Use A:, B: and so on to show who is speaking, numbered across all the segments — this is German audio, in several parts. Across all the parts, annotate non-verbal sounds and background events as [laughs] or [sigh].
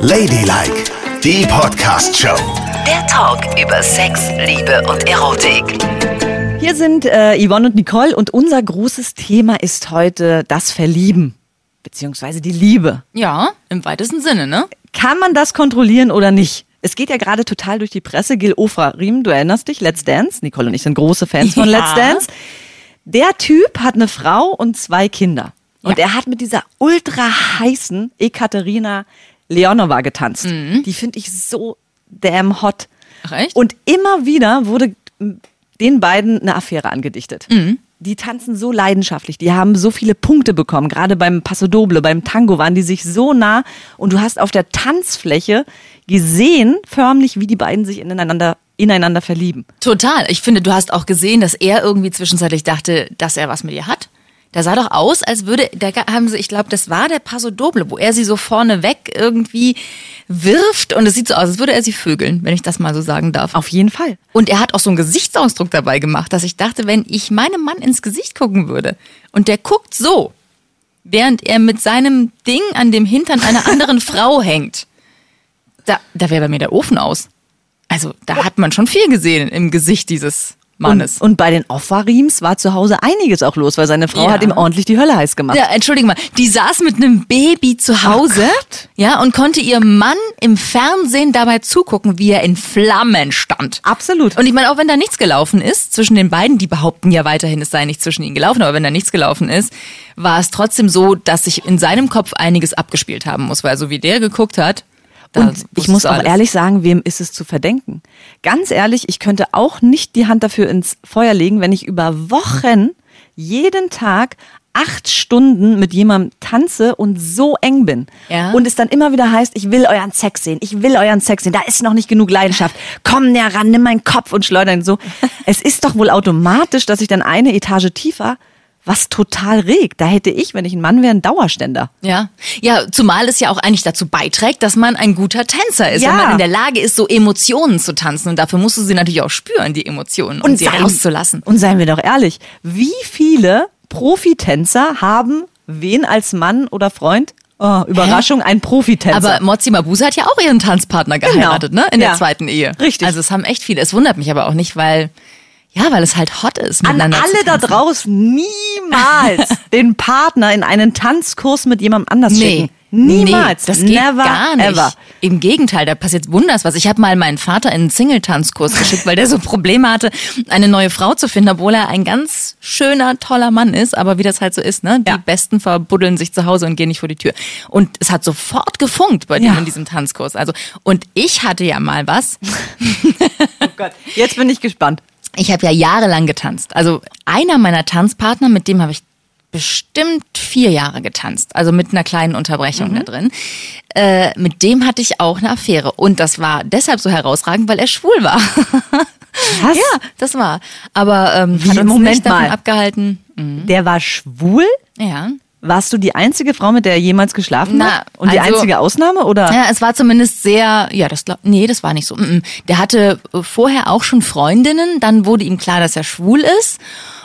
A: Ladylike, die Podcast-Show.
B: Der Talk über Sex, Liebe und Erotik.
C: Hier sind äh, Yvonne und Nicole und unser großes Thema ist heute das Verlieben. Beziehungsweise die Liebe.
D: Ja, im weitesten Sinne, ne?
C: Kann man das kontrollieren oder nicht? Es geht ja gerade total durch die Presse. Gil Ofra-Riem, du erinnerst dich, Let's Dance. Nicole und ich sind große Fans von
D: Ja.
C: Let's Dance. Der Typ hat eine Frau und zwei Kinder. Und
D: Ja.
C: er hat mit dieser ultra heißen Ekaterina Leonova getanzt.
D: Mhm.
C: Die finde ich so damn hot.
D: Ach, echt?
C: Und immer wieder wurde den beiden eine Affäre angedichtet.
D: Mhm.
C: Die tanzen so leidenschaftlich, die haben so viele Punkte bekommen. Gerade beim Paso Doble, beim Tango waren die sich so nah. Und du hast auf der Tanzfläche gesehen, förmlich, wie die beiden sich ineinander, ineinander verlieben.
D: Total. Ich finde, du hast auch gesehen, dass er irgendwie zwischenzeitlich dachte, dass er was mit ihr hat. Der sah doch aus, als würde, da haben sie, ich glaube, das war der Paso Doble, wo er sie so vorne weg irgendwie wirft und es sieht so aus, als würde er sie vögeln, wenn ich das mal so sagen darf.
C: Auf jeden Fall.
D: Und er hat auch so einen Gesichtsausdruck dabei gemacht, dass ich dachte, wenn ich meinem Mann ins Gesicht gucken würde und der guckt so, während er mit seinem Ding an dem Hintern einer anderen [laughs] Frau hängt, da, da wäre bei mir der Ofen aus. Also da hat man schon viel gesehen im Gesicht dieses Mannes.
C: Und, und bei den Offa-Riems war zu Hause einiges auch los, weil seine Frau
D: Ja.
C: hat ihm ordentlich die Hölle heiß gemacht.
D: ja, entschuldige mal, die saß mit einem Baby zu Hause,
C: Gott.
D: ja, und konnte ihrem Mann im Fernsehen dabei zugucken, wie er in Flammen stand.
C: Absolut.
D: Und ich meine, auch wenn da nichts gelaufen ist zwischen den beiden, die behaupten ja weiterhin, es sei nicht zwischen ihnen gelaufen, aber wenn da nichts gelaufen ist, war es trotzdem so, dass sich in seinem Kopf einiges abgespielt haben muss, weil so wie der geguckt hat.
C: Und ich muss auch
D: alles.
C: ehrlich sagen, wem ist es zu verdenken? Ganz ehrlich, ich könnte auch nicht die Hand dafür ins Feuer legen, wenn ich über Wochen jeden Tag acht Stunden mit jemandem tanze und so eng bin.
D: Ja.
C: Und es dann immer wieder heißt, ich will euren Sex sehen, ich will euren Sex sehen, da ist noch nicht genug Leidenschaft. Komm näher ran, nimm meinen Kopf und schleuder ihn so. [laughs] Es ist doch wohl automatisch, dass ich dann eine Etage tiefer was total regt. Da hätte ich, wenn ich ein Mann wäre, einen Dauerständer.
D: Ja. ja, zumal es ja auch eigentlich dazu beiträgt, dass man ein guter Tänzer ist,
C: Ja.
D: wenn man in der Lage ist, so Emotionen zu tanzen. Und dafür musst du sie natürlich auch spüren, die Emotionen, und, sie
C: seien-
D: rauszulassen.
C: Und seien wir doch ehrlich, wie viele Profitänzer haben wen als Mann oder Freund? Oh, Überraschung, ein Profitänzer.
D: Aber Mozzi Mabuse hat ja auch ihren Tanzpartner geheiratet, ne? In
C: Ja.
D: der zweiten Ehe.
C: Richtig.
D: Also es haben echt viele. Es wundert mich aber auch nicht, weil, ja, weil es halt hot ist.
C: an alle da draußen niemals [laughs] den Partner in einen Tanzkurs mit jemandem anders
D: Nee.
C: schicken. Niemals.
D: Nee, das geht
C: Never
D: gar nicht.
C: ever.
D: Im Gegenteil, da passiert wunders was. Ich habe mal meinen Vater in einen Single-Tanzkurs geschickt, weil der so Probleme hatte, eine neue Frau zu finden, obwohl er ein ganz schöner, toller Mann ist. Aber wie das halt so ist, ne? Die
C: Ja.
D: Besten verbuddeln sich zu Hause und gehen nicht vor die Tür. Und es hat sofort gefunkt bei
C: Ja.
D: dem in diesem Tanzkurs. Also, und ich hatte ja mal was. [laughs]
C: Oh Gott. Jetzt bin ich gespannt.
D: Ich habe ja jahrelang getanzt. Also einer meiner Tanzpartner, mit dem habe ich bestimmt vier Jahre getanzt. Also mit einer kleinen Unterbrechung da drin. Äh, mit dem hatte ich auch eine Affäre. Und das war deshalb so herausragend, weil er schwul war. [laughs]
C: Was?
D: ja, das war. Aber ähm,
C: Wie,
D: hat uns
C: Moment
D: nicht davon
C: mal.
D: abgehalten.
C: Der war schwul?
D: Ja.
C: Warst du die einzige Frau, mit der er jemals geschlafen
D: Na,
C: hat? Und die
D: also-
C: einzige Ausnahme, oder?
D: Ja, es war zumindest sehr, ja, das glaub, nee, das war nicht so. Der hatte äh, vorher auch schon Freundinnen, dann wurde ihm klar, dass er schwul ist.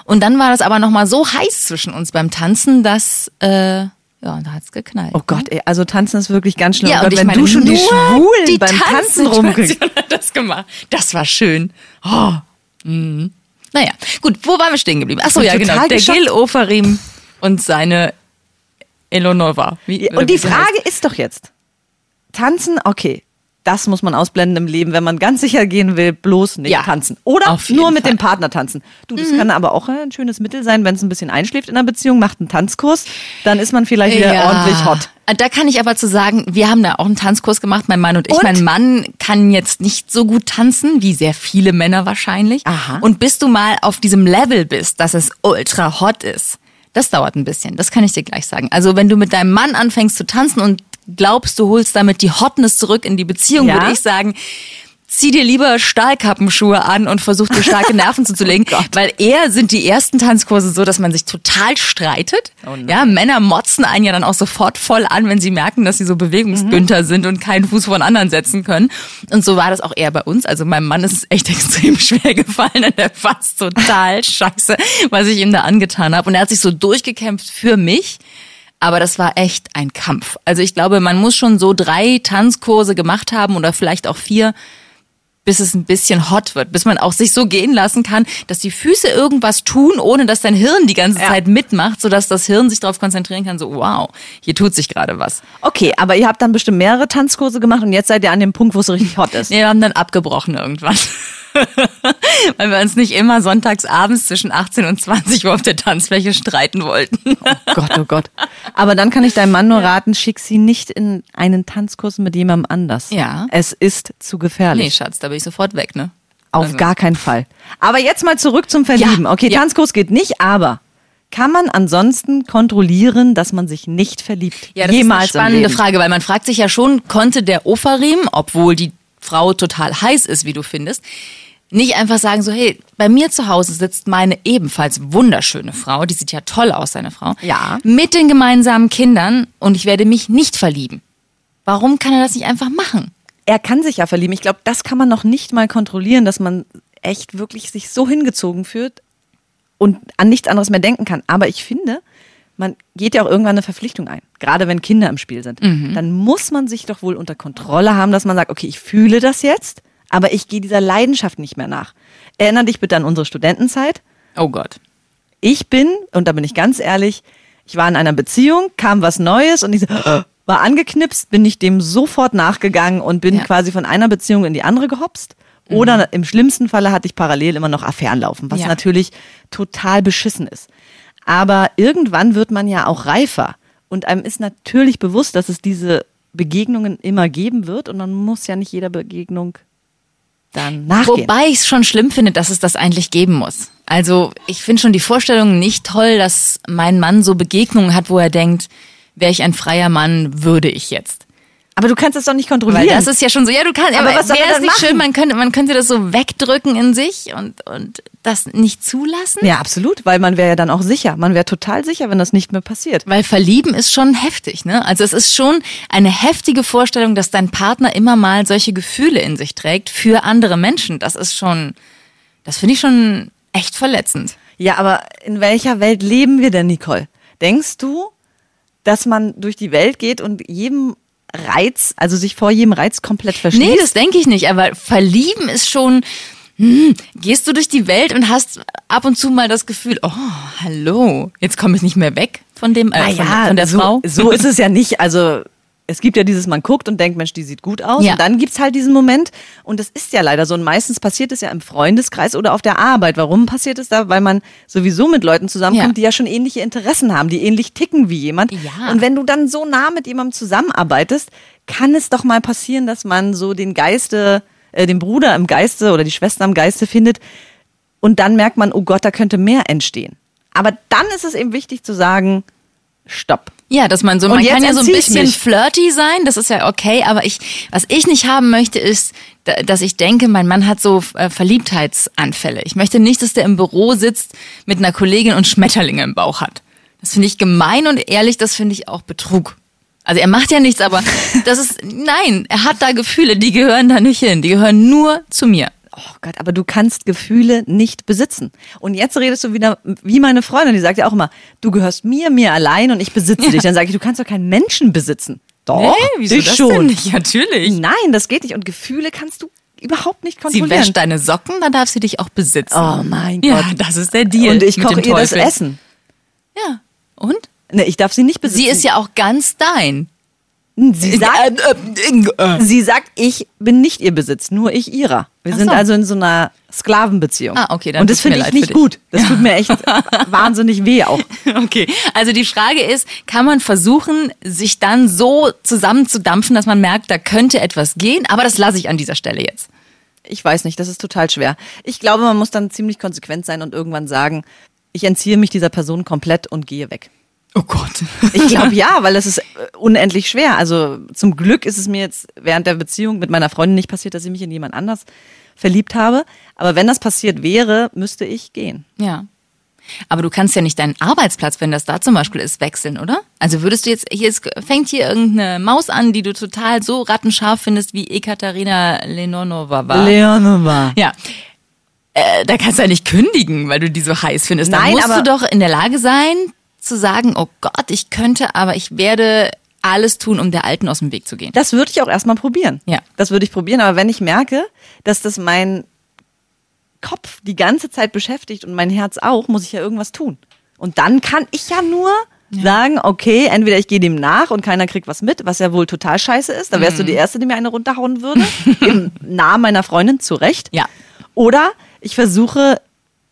D: Und dann war das aber nochmal so heiß zwischen uns beim Tanzen, dass, äh, ja, da hat's geknallt.
C: Oh Gott, ey, also tanzen ist wirklich ganz schlimm.
D: Ja,
C: oh
D: und ich
C: wenn
D: meine,
C: du schon die Schwulen
D: die
C: beim Tanzen rumkriegst.
D: Tanzsituation hat das gemacht. Das war schön. Oh. Mhm. Naja, gut, wo waren wir stehen geblieben? Achso, ja, genau. Der
C: geschockt.
D: Gil Oferim und seine Eleonora. Wie,
C: Und die Frage
D: heißt.
C: ist doch jetzt, tanzen, okay, das muss man ausblenden im Leben, wenn man ganz sicher gehen will, bloß nicht
D: Ja,
C: tanzen. Oder nur mit
D: Fall. Mhm.
C: dem Partner tanzen. Du, das kann aber auch ein schönes Mittel sein, wenn es ein bisschen einschläft in einer Beziehung, macht einen Tanzkurs, dann ist man vielleicht wieder
D: Ja.
C: ordentlich hot.
D: Da kann ich aber zu sagen, wir haben da auch einen Tanzkurs gemacht, mein Mann und ich.
C: Und?
D: Mein Mann kann jetzt nicht so gut tanzen, wie sehr viele Männer wahrscheinlich.
C: Aha.
D: Und bis du mal auf diesem Level bist, dass es ultra hot ist, das dauert ein bisschen. Das kann ich dir gleich sagen. Also wenn du mit deinem Mann anfängst zu tanzen und glaubst, du holst damit die Hotness zurück in die Beziehung,
C: Ja.
D: würde ich sagen, zieh dir lieber Stahlkappenschuhe an und versuch dir starke [laughs] Nerven zuzulegen, weil eher sind die ersten Tanzkurse so, dass man sich total streitet. ja, Männer motzen einen ja dann auch sofort voll an, wenn sie merken, dass sie so Bewegungsgünter sind und keinen Fuß vor den anderen setzen können. Und so war das auch eher bei uns. Also meinem Mann ist es echt [laughs] extrem schwer gefallen und er fand's total [laughs] scheiße, was ich ihm da angetan habe. Und er hat sich so durchgekämpft für mich. aber das war echt ein Kampf. Also ich glaube, man muss schon so drei Tanzkurse gemacht haben oder vielleicht auch vier, bis es ein bisschen hot wird, bis man auch sich so gehen lassen kann, dass die Füße irgendwas tun, ohne dass dein Hirn die ganze
C: Ja.
D: Zeit mitmacht, sodass das Hirn sich darauf konzentrieren kann, so wow, hier tut sich gerade was.
C: Okay, aber ihr habt dann bestimmt mehrere Tanzkurse gemacht und jetzt seid ihr an dem Punkt, wo es so richtig hot ist.
D: Nee, wir haben dann abgebrochen irgendwann. Weil wir uns nicht immer sonntags abends zwischen 18 und 20 Uhr auf der Tanzfläche streiten wollten.
C: Gott, oh Gott. Aber dann kann ich deinem Mann nur raten, schick sie nicht in einen Tanzkurs mit jemandem anders.
D: Ja.
C: Es ist zu gefährlich.
D: Nee, Schatz, da bin ich sofort weg, ne?
C: Auf
D: Also-
C: gar keinen Fall. Aber jetzt mal zurück zum Verlieben.
D: Ja,
C: Okay,
D: ja.
C: Tanzkurs geht nicht, aber kann man ansonsten kontrollieren, dass man sich nicht verliebt?
D: Ja, das
C: Jemals
D: ist eine spannende? Frage, weil man fragt sich ja schon, konnte der Ofarim, obwohl die Frau total heiß ist, wie du findest, nicht einfach sagen so, hey, bei mir zu Hause sitzt meine ebenfalls wunderschöne Frau, die sieht ja toll aus, seine Frau,
C: Ja.
D: mit den gemeinsamen Kindern und ich werde mich nicht verlieben. Warum kann er das nicht einfach machen?
C: Er kann sich ja verlieben. Ich glaube, das kann man noch nicht mal kontrollieren, dass man echt wirklich sich so hingezogen fühlt und an nichts anderes mehr denken kann. Aber ich finde, man geht ja auch irgendwann eine Verpflichtung ein. Gerade wenn Kinder im Spiel sind. Dann muss man sich doch wohl unter Kontrolle haben, dass man sagt, okay, ich fühle das jetzt, aber ich gehe dieser Leidenschaft nicht mehr nach. Erinner dich bitte an unsere Studentenzeit.
D: Oh Gott.
C: Ich bin, und da bin ich ganz ehrlich, ich war in einer Beziehung, kam was Neues und ich so, [gasps] war angeknipst, bin ich dem sofort nachgegangen und bin
D: Ja.
C: quasi von einer Beziehung in die andere gehopst. Oder im schlimmsten Falle hatte ich parallel immer noch Affären laufen, was
D: Ja.
C: natürlich total beschissen ist. Aber irgendwann wird man ja auch reifer. Und einem ist natürlich bewusst, dass es diese Begegnungen immer geben wird und man muss ja nicht jeder Begegnung dann nachgehen.
D: Wobei ich es schon schlimm finde, dass es das eigentlich geben muss. Also ich finde schon die Vorstellung nicht toll, dass mein Mann so Begegnungen hat, wo er denkt, wäre ich ein freier Mann, würde ich jetzt.
C: Aber du kannst es doch nicht kontrollieren.
D: Weil das ist ja schon so, ja, du kannst,
C: Aber
D: aber,
C: was soll
D: wäre es nicht
C: machen?
D: schön, man könnte, man könnte das so wegdrücken in sich und, und das nicht zulassen?
C: Ja, absolut, weil man wäre ja dann auch sicher. Man wäre total sicher, wenn das nicht mehr passiert.
D: Weil verlieben ist schon heftig, ne? Also es ist schon eine heftige Vorstellung, dass dein Partner immer mal solche Gefühle in sich trägt für andere Menschen. Das ist schon, das finde ich schon echt verletzend.
C: Ja, aber in welcher Welt leben wir denn, Nicole? Denkst du, dass man durch die Welt geht und jedem Reiz, also sich vor jedem Reiz komplett verschließt?
D: Nee, das denke ich nicht, aber verlieben ist schon, hm, gehst du durch die Welt und hast ab und zu mal das Gefühl, oh, hallo, jetzt komme ich nicht mehr weg von dem, äh, von,
C: naja,
D: von der
C: so,
D: Frau.
C: so ist es ja nicht. Also es gibt ja dieses, man guckt und denkt, Mensch, die sieht gut aus.
D: Ja.
C: Und dann gibt's halt diesen Moment. Und das ist ja leider so. Und meistens passiert es ja im Freundeskreis oder auf der Arbeit. Warum passiert es da? Weil man sowieso mit Leuten zusammenkommt,
D: Ja.
C: die ja schon ähnliche Interessen haben, die ähnlich ticken wie jemand.
D: Ja.
C: Und wenn du dann so nah mit jemandem zusammenarbeitest, kann es doch mal passieren, dass man so den Geiste, äh, den Bruder im Geiste oder die Schwester im Geiste findet. Und dann merkt man, oh Gott, da könnte mehr entstehen. Aber dann ist es eben wichtig zu sagen, stopp.
D: Ja, dass man so,
C: Und
D: man kann ja so ein bisschen flirty sein, das ist ja okay, aber ich, was ich nicht haben möchte, ist, da- dass ich denke, mein Mann hat so äh, Verliebtheitsanfälle. Ich möchte nicht, dass der im Büro sitzt mit einer Kollegin und Schmetterlinge im Bauch hat. Das finde ich gemein und ehrlich, das finde ich auch Betrug. Also er macht ja nichts, aber [laughs] das ist, nein, er hat da Gefühle, die gehören da nicht hin, die gehören nur zu mir.
C: Oh Gott, aber du kannst Gefühle nicht besitzen. Und jetzt redest du wieder wie meine Freundin, die sagt ja auch immer, du gehörst mir, mir allein und ich besitze dich. Dann sage ich, du kannst doch keinen Menschen besitzen. Doch, ich schon.
D: nicht? Natürlich.
C: Nein, das geht nicht. Und Gefühle kannst du überhaupt nicht
D: Sie
C: kontrollieren.
D: wäscht deine Socken, dann darf sie dich auch besitzen.
C: Oh mein
D: Ja,
C: Gott.
D: das ist der Deal.
C: Und ich koche ihr das
D: Teufel.
C: Essen.
D: Ja. Und?
C: Nee, ich darf sie nicht besitzen.
D: Sie ist ja auch ganz dein.
C: Sie sagt, sie sagt, ich bin nicht ihr Besitz, nur ich ihrer. Wir
D: Ach
C: sind
D: so.
C: also in so einer Sklavenbeziehung.
D: Ah, okay, dann
C: Und das finde ich nicht gut. Das tut mir echt [laughs] wahnsinnig weh auch.
D: Okay. Also die Frage ist, kann man versuchen, sich dann so zusammenzudampfen, dass man merkt, da könnte etwas gehen, aber das lasse ich an dieser Stelle jetzt.
C: Ich weiß nicht, das ist total schwer. Ich glaube, man muss dann ziemlich konsequent sein und irgendwann sagen, ich entziehe mich dieser Person komplett und gehe weg.
D: Oh Gott.
C: Ich glaube [laughs] ja, weil es ist äh, unendlich schwer. Also zum Glück ist es mir jetzt während der Beziehung mit meiner Freundin nicht passiert, dass ich mich in jemand anders verliebt habe. Aber wenn das passiert wäre, müsste ich gehen.
D: Ja. Aber du kannst ja nicht deinen Arbeitsplatz, wenn das da zum Beispiel ist, wechseln, oder? Also würdest du jetzt, hier ist, fängt hier irgendeine Maus an, die du total so rattenscharf findest wie Ekaterina Leonova war.
C: Leonova.
D: ja. Äh, da kannst du ja nicht kündigen, weil du die so heiß findest. Da musst
C: aber-
D: du doch in der Lage sein, zu sagen, oh Gott, ich könnte, aber ich werde alles tun, um der Alten aus dem Weg zu gehen.
C: Das würde ich auch erstmal probieren.
D: Ja.
C: Das würde ich probieren, aber wenn ich merke, dass das mein Kopf die ganze Zeit beschäftigt und mein Herz auch, muss ich ja irgendwas tun. Und dann kann ich ja nur sagen, okay, entweder ich gehe dem nach und keiner kriegt was mit, was ja wohl total scheiße ist. Da wärst
D: Mhm.
C: du die Erste, die mir eine runterhauen würde. [laughs] Im Namen meiner Freundin, zu Recht.
D: Ja.
C: Oder ich versuche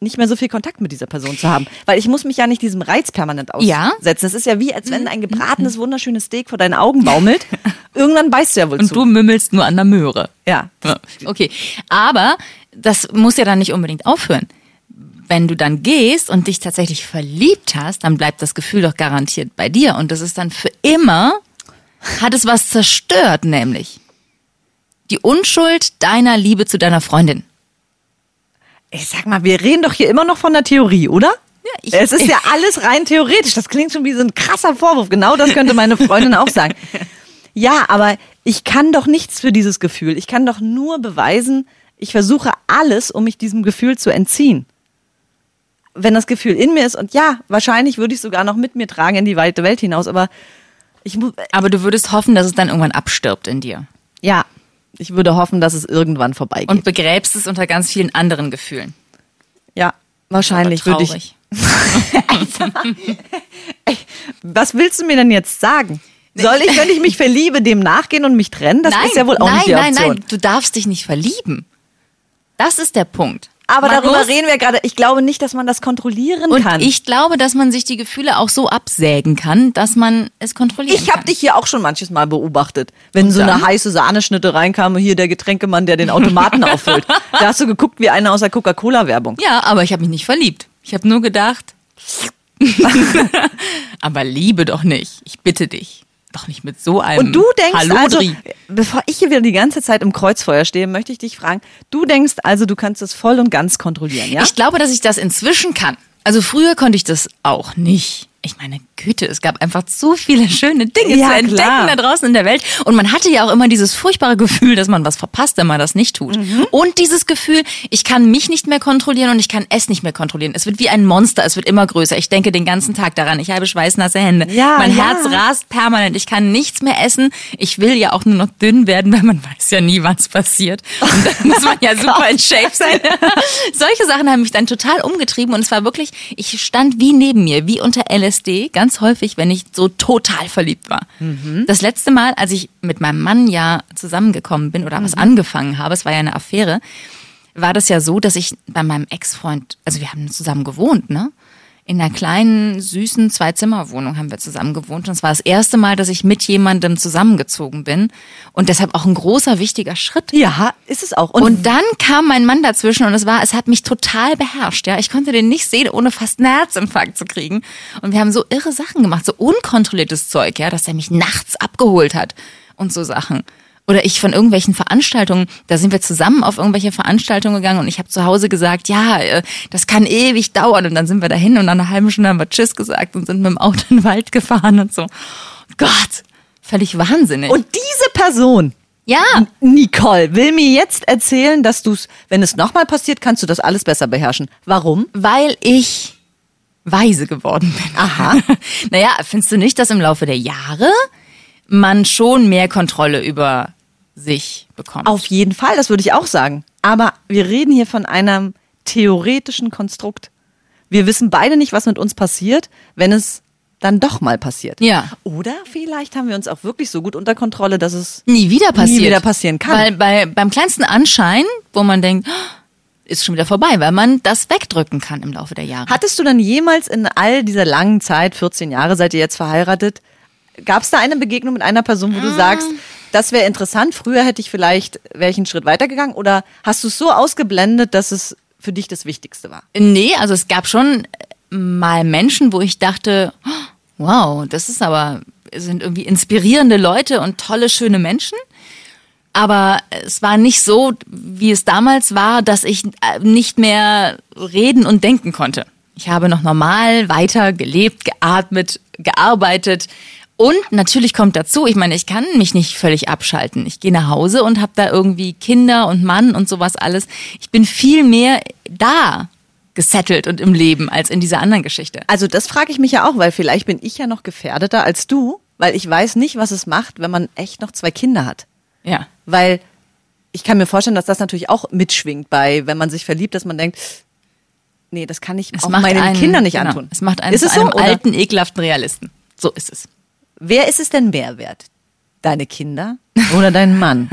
C: nicht mehr so viel Kontakt mit dieser Person zu haben. Weil ich muss mich ja nicht diesem Reiz permanent
D: Ja.
C: aussetzen. Es ist ja wie, als wenn ein gebratenes, wunderschönes Steak vor deinen Augen baumelt. [laughs] Irgendwann beißt du ja wohl
D: Und
C: zu.
D: du mümmelst nur an der Möhre.
C: ja.
D: Ja, Okay, aber das muss ja dann nicht unbedingt aufhören. Wenn du dann gehst und dich tatsächlich verliebt hast, dann bleibt das Gefühl doch garantiert bei dir und das ist dann für immer, hat es was zerstört, nämlich die Unschuld deiner Liebe zu deiner Freundin.
C: Ich sag mal, wir reden doch hier immer noch von der Theorie, oder?
D: Ja, ich-
C: es ist ja [laughs] alles rein theoretisch. Das klingt schon wie so ein krasser Vorwurf. Genau das könnte meine Freundin auch sagen. [laughs] Ja, aber ich kann doch nichts für dieses Gefühl. Ich kann doch nur beweisen, ich versuche alles, um mich diesem Gefühl zu entziehen. Wenn das Gefühl in mir ist und ja, wahrscheinlich würde ich es sogar noch mit mir tragen in die weite Welt hinaus, aber ich muss,
D: Aber du würdest hoffen, dass es dann irgendwann abstirbt in dir
C: ja, ich würde hoffen, dass es irgendwann vorbeigeht.
D: und begräbst es unter ganz vielen anderen Gefühlen.
C: ja, wahrscheinlich würde ich [laughs] Was willst du mir denn jetzt sagen? Soll ich, wenn ich mich verliebe, dem nachgehen und mich trennen? Das ist ja wohl auch
D: nein,
C: nicht die
D: nein,
C: Option.
D: nein, du darfst dich nicht verlieben. Das ist der Punkt.
C: Aber
D: Man
C: darüber reden wir gerade. Ich glaube nicht, dass man das kontrollieren
D: Und
C: kann.
D: ich glaube, dass man sich die Gefühle auch so absägen kann, dass man es kontrollieren
C: ich
D: kann.
C: habe dich hier auch schon manches Mal beobachtet, wenn so
D: dann?
C: eine heiße Sahneschnitte reinkam, hier der Getränkemann, der den Automaten [laughs] auffüllt. Da hast du geguckt wie einer aus der Coca-Cola-Werbung.
D: Ja, aber ich habe mich nicht verliebt. Ich habe nur gedacht, [laughs] [laughs] aber liebe doch nicht. Ich bitte dich. Doch nicht mit so einem
C: Und du denkst also, bevor ich hier wieder die ganze Zeit im Kreuzfeuer stehe, möchte ich dich fragen, du denkst also, du kannst es voll und ganz kontrollieren, ja?
D: Ich glaube, dass ich das inzwischen kann. Also früher konnte ich das auch nicht. Ich meine, Güte, es gab einfach zu viele schöne Dinge
C: Ja,
D: zu entdecken
C: klar.
D: da draußen in der Welt. Und man hatte ja auch immer dieses furchtbare Gefühl, dass man was verpasst, wenn man das nicht tut.
C: Mhm.
D: Und dieses Gefühl, ich kann mich nicht mehr kontrollieren und ich kann es nicht mehr kontrollieren. Es wird wie ein Monster, es wird immer größer. Ich denke den ganzen Tag daran. Ich habe schweißnasse Hände.
C: Ja,
D: mein
C: ja.
D: Herz rast permanent. Ich kann nichts mehr essen. Ich will ja auch nur noch dünn werden, weil man weiß ja nie, wann es passiert. Und dann muss man ja [laughs] super in Shape sein. [laughs] Solche Sachen haben mich dann total umgetrieben und es war wirklich, ich stand wie neben mir, wie unter LSD, ganz häufig, wenn ich so total verliebt war. Das letzte Mal, als ich mit meinem Mann ja zusammengekommen bin oder was angefangen habe, es war ja eine Affäre, war das ja so, dass ich bei meinem Ex-Freund, also wir haben zusammen gewohnt, ne? In einer kleinen, süßen Zwei-Zimmer-Wohnung haben wir zusammen gewohnt. Und es war das erste Mal, dass ich mit jemandem zusammengezogen bin. Und deshalb auch ein großer, wichtiger Schritt.
C: ja, ist es auch.
D: Und dann kam mein Mann dazwischen und es war, es hat mich total beherrscht, ja. Ich konnte den nicht sehen, ohne fast einen Herzinfarkt zu kriegen. Und wir haben so irre Sachen gemacht, so unkontrolliertes Zeug, ja, dass er mich nachts abgeholt hat und so Sachen. Oder ich von irgendwelchen Veranstaltungen, da sind wir zusammen auf irgendwelche Veranstaltungen gegangen und ich habe zu Hause gesagt, ja, äh, das kann ewig dauern. Und dann sind wir dahin und nach einer halben Stunde haben wir Tschüss gesagt und sind mit dem Auto in den Wald gefahren und so. Gott, völlig wahnsinnig.
C: Und diese Person,
D: ja,
C: Nicole, will mir jetzt erzählen, dass du es, wenn es nochmal passiert, kannst du das alles besser beherrschen. Warum?
D: Weil ich weise geworden bin.
C: Aha. [laughs]
D: naja, findest du nicht, dass im Laufe der Jahre man schon mehr Kontrolle über sich bekommt?
C: Auf jeden Fall, das würde ich auch sagen. Aber wir reden hier von einem theoretischen Konstrukt. Wir wissen beide nicht, was mit uns passiert, wenn es dann doch mal passiert.
D: Ja.
C: Oder vielleicht haben wir uns auch wirklich so gut unter Kontrolle, dass es
D: nie wieder passiert.
C: wieder passieren kann.
D: Weil bei, beim kleinsten Anschein, wo man denkt, "Oh, ist schon wieder vorbei, weil man das wegdrücken kann im Laufe der Jahre.
C: Hattest du dann jemals in all dieser langen Zeit, 14 Jahre seid ihr jetzt verheiratet, gab es da eine Begegnung mit einer Person, wo
D: Ah.
C: du sagst, das wäre interessant, früher hätte ich vielleicht, wäre ich einen Schritt weitergegangen oder hast du es so ausgeblendet, dass es für dich das Wichtigste war?
D: Nee, also es gab schon mal Menschen, wo ich dachte, "Oh, wow, das ist aber, sind irgendwie inspirierende Leute und tolle, schöne Menschen. Aber es war nicht so, wie es damals war, dass ich äh, nicht mehr reden und denken konnte. Ich habe noch normal weiter gelebt, geatmet, gearbeitet. Und natürlich kommt dazu, ich meine, ich kann mich nicht völlig abschalten. Ich gehe nach Hause und habe da irgendwie Kinder und Mann und sowas alles. Ich bin viel mehr da gesettelt und im Leben als in dieser anderen Geschichte.
C: Also das frage ich mich ja auch, weil vielleicht bin ich ja noch gefährdeter als du, weil ich weiß nicht, was es macht, wenn man echt noch zwei Kinder hat.
D: Ja.
C: Weil ich kann mir vorstellen, dass das natürlich auch mitschwingt bei, wenn man sich verliebt, dass man denkt, nee, das kann ich
D: Es
C: auch meinen
D: einen,
C: Kindern nicht
D: genau,
C: antun.
D: Es macht einen
C: ist
D: zu
C: so,
D: einem
C: oder?
D: alten, ekelhaften Realisten. So ist es.
C: Wer ist es denn mehr wert? Deine Kinder [laughs] oder dein Mann?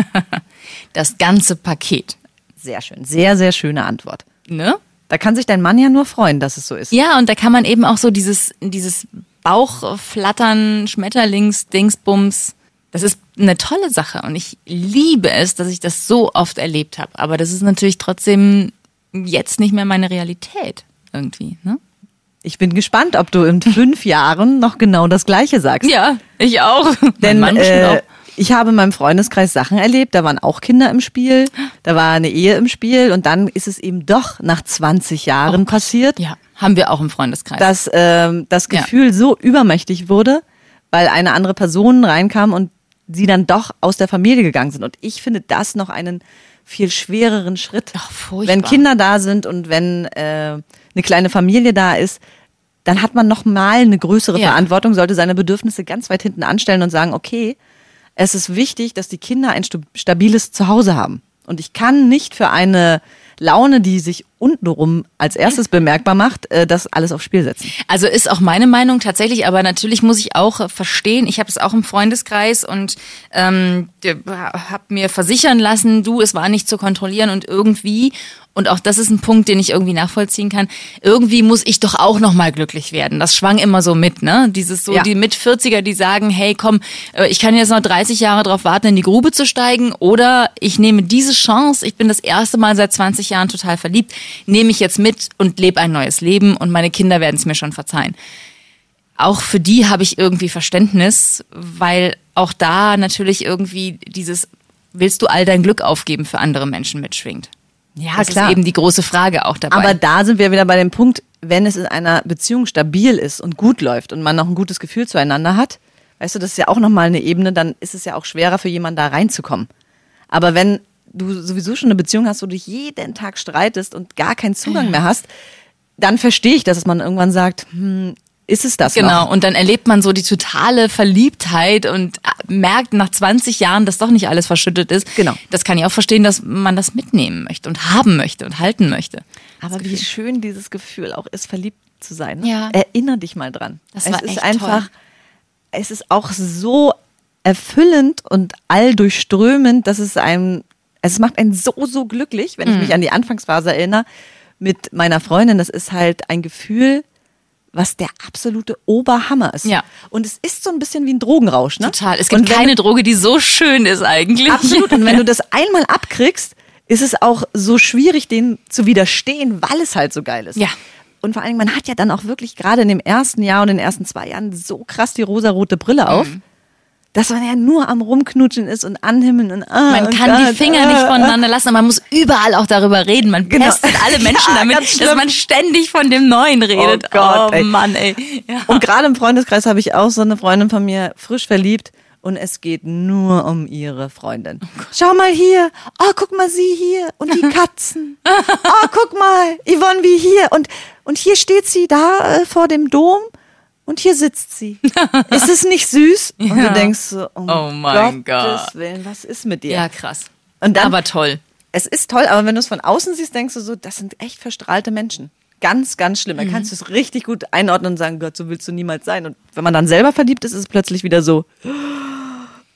D: Das ganze Paket.
C: Sehr schön. Sehr, sehr schöne Antwort.
D: Ne?
C: Da kann sich dein Mann ja nur freuen, dass es so ist.
D: Ja, und da kann man eben auch so dieses, dieses Bauchflattern, Schmetterlings-Dingsbums, das ist eine tolle Sache und ich liebe es, dass ich das so oft erlebt habe. Aber das ist natürlich trotzdem jetzt nicht mehr meine Realität irgendwie. Ne?
C: Ich bin gespannt, ob du in fünf Jahren noch genau das Gleiche sagst.
D: Ja, ich auch.
C: Denn äh, ich habe in meinem Freundeskreis Sachen erlebt, da waren auch Kinder im Spiel, da war eine Ehe im Spiel und dann ist es eben doch nach 20 Jahren passiert,
D: Ja, haben wir auch im Freundeskreis.
C: dass ähm, das
D: Ja.
C: Gefühl so übermächtig wurde, weil eine andere Person reinkam und sie dann doch aus der Familie gegangen sind. Und ich finde das noch einen viel schwereren Schritt.
D: Ach, furchtbar.
C: wenn Kinder da sind und wenn äh, eine kleine Familie da ist, dann hat man noch mal eine größere
D: Ja.
C: Verantwortung, sollte seine Bedürfnisse ganz weit hinten anstellen und sagen, okay, es ist wichtig, dass die Kinder ein stabiles Zuhause haben. Und ich kann nicht für eine Laune, die sich untenrum als erstes bemerkbar macht, äh, das alles aufs Spiel setzen.
D: Also ist auch meine Meinung tatsächlich, aber natürlich muss ich auch verstehen, ich habe es auch im Freundeskreis und ähm, habe mir versichern lassen, du, es war nicht zu kontrollieren und irgendwie, und auch das ist ein Punkt, den ich irgendwie nachvollziehen kann, irgendwie muss ich doch auch nochmal glücklich werden. Das schwang immer so mit, ne? Dieses so,
C: Ja.
D: die mit 40er, die sagen, hey komm, äh, ich kann jetzt noch 30 Jahre drauf warten, in die Grube zu steigen oder ich nehme diese Chance, ich bin das erste Mal seit 20 Jahren total verliebt, nehme ich jetzt mit und lebe ein neues Leben und meine Kinder werden es mir schon verzeihen. Auch für die habe ich irgendwie Verständnis, weil auch da natürlich irgendwie dieses willst du all dein Glück aufgeben für andere Menschen mitschwingt.
C: Ja,
D: Das ist eben die große Frage auch dabei.
C: Aber da sind wir wieder bei dem Punkt, wenn es in einer Beziehung stabil ist und gut läuft und man noch ein gutes Gefühl zueinander hat, weißt du, das ist ja auch nochmal eine Ebene, dann ist es ja auch schwerer für jemanden da reinzukommen. Aber wenn du sowieso schon eine Beziehung hast, wo du dich jeden Tag streitest und gar keinen Zugang mehr hast, dann verstehe ich, dass man irgendwann sagt, hm, ist es das
D: Genau,
C: noch?
D: und dann erlebt man so die totale Verliebtheit und merkt nach 20 Jahren, dass doch nicht alles verschüttet ist.
C: Genau.
D: Das kann ich auch verstehen, dass man das mitnehmen möchte und haben möchte und halten möchte.
C: Aber wie schön dieses Gefühl auch ist, verliebt zu sein. Ne?
D: Ja.
C: Erinner dich mal dran.
D: Das
C: es
D: war
C: ist
D: echt
C: einfach,
D: toll.
C: es ist auch so erfüllend und alldurchströmend, dass es einem, es macht einen so, so glücklich, wenn
D: Mhm.
C: ich mich an die Anfangsphase erinnere mit meiner Freundin. Das ist halt ein Gefühl, was der absolute Oberhammer ist.
D: Ja.
C: Und es ist so ein bisschen wie ein Drogenrausch, ne?
D: Total. Es gibt
C: Und
D: keine Droge, die so schön ist eigentlich.
C: Absolut. Und wenn du [laughs] das einmal abkriegst, ist es auch so schwierig, dem zu widerstehen, weil es halt so geil ist.
D: Ja.
C: Und vor allen Dingen, man hat ja dann auch wirklich gerade in dem ersten Jahr und in den ersten zwei Jahren so krass die rosarote Brille auf,
D: Mhm.
C: Dass man ja nur am Rumknutschen ist und anhimmeln und ah,
D: Man
C: oh
D: kann die
C: Gott,
D: Finger
C: ah,
D: nicht
C: ah.
D: voneinander lassen, aber man muss überall auch darüber reden. Man
C: Genau.
D: pestet alle [laughs] Menschen
C: Ja,
D: damit, dass man ständig von dem Neuen redet.
C: Oh Gott, ey.
D: Mann, ey. Ja.
C: Und gerade im Freundeskreis habe ich auch so eine Freundin von mir frisch verliebt und es geht nur um ihre Freundin. Schau mal hier, oh guck mal sie hier und die [laughs] Katzen. Oh guck mal, Yvonne wie hier und und hier steht sie da äh, vor dem Dom und hier sitzt sie. [laughs] Ist es nicht süß? Und
D: Ja.
C: du denkst so, oh,
D: Oh mein
C: Gottes
D: Gott.
C: Willen, was ist mit dir?
D: ja, krass.
C: Und dann-
D: aber toll.
C: Es ist toll, aber wenn du es von außen siehst, denkst du so, das sind echt verstrahlte Menschen. Ganz, ganz schlimm. Da
D: Mhm.
C: kannst du es richtig gut einordnen und sagen, Gott, so willst du niemals sein. Und wenn man dann selber verliebt ist, ist es plötzlich wieder so,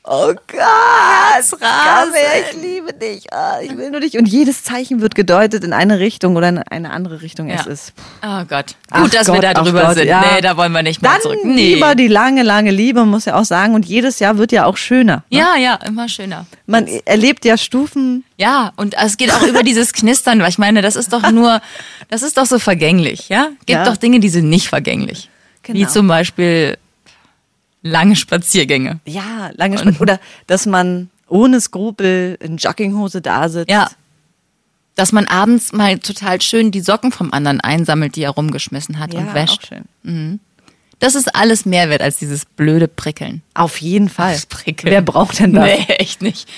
C: oh Gott, Gabe, ich liebe dich, ah, ich will nur dich. Und jedes Zeichen wird gedeutet in eine Richtung oder in eine andere Richtung. Es
D: Ja.
C: ist
D: Oh Gott.
C: Ach
D: Gut, dass wir
C: Gott,
D: da
C: ach
D: drüber
C: Gott,
D: sind.
C: ja.
D: Nee, da wollen wir nicht mehr
C: dann
D: zurück. Nee.
C: lieber die lange, lange Liebe, muss ja auch sagen. Und jedes Jahr wird ja auch schöner.
D: ja, ja, immer schöner.
C: Man erlebt ja Stufen.
D: Ja, und es geht auch über dieses Knistern, weil ich meine, das ist doch nur, das ist doch so vergänglich, ja? Gibt
C: Ja.
D: doch Dinge, die sind nicht vergänglich. Wie
C: Genau.
D: zum Beispiel lange Spaziergänge.
C: Ja, lange Sp- Oder dass man ohne Skrupel in Jogginghose da sitzt.
D: Ja. Dass man abends mal total schön die Socken vom anderen einsammelt, die er rumgeschmissen hat
C: ja
D: und wäscht.
C: Auch schön.
D: Das ist alles mehr wert als dieses blöde Prickeln.
C: Auf jeden Fall.
D: Das Prickeln.
C: Wer braucht denn das?
D: Nee, echt nicht.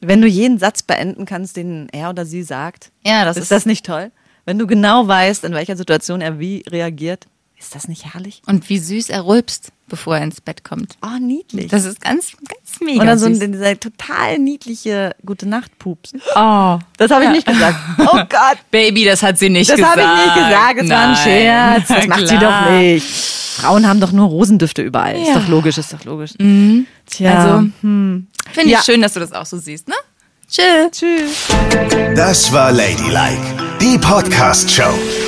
C: Wenn du jeden Satz beenden kannst, den er oder sie sagt,
D: Ja, das
C: ist,
D: ist,
C: das nicht toll? Wenn du genau weißt, in welcher Situation er wie reagiert, ist das nicht herrlich?
D: Und wie süß er rülpst, bevor er ins Bett kommt.
C: Oh, niedlich.
D: Das ist ganz, ganz mega
C: Und dann so ein, dieser total niedliche Gute Nacht Pups.
D: oh.
C: Das habe ich nicht gesagt. Oh [laughs] Gott.
D: Baby, das hat sie nicht
C: Das
D: gesagt.
C: habe ich nicht gesagt, es war ein. Scherz. Das macht sie doch nicht. Frauen haben doch nur Rosendüfte überall. Ist
D: Ja.
C: doch logisch, ist doch logisch. Tja.
D: Also,
C: hm.
D: Finde
C: Ja.
D: ich schön, dass du das auch so siehst, ne? Chill.
C: Tschüss.
A: Das war Ladylike, die Podcast-Show.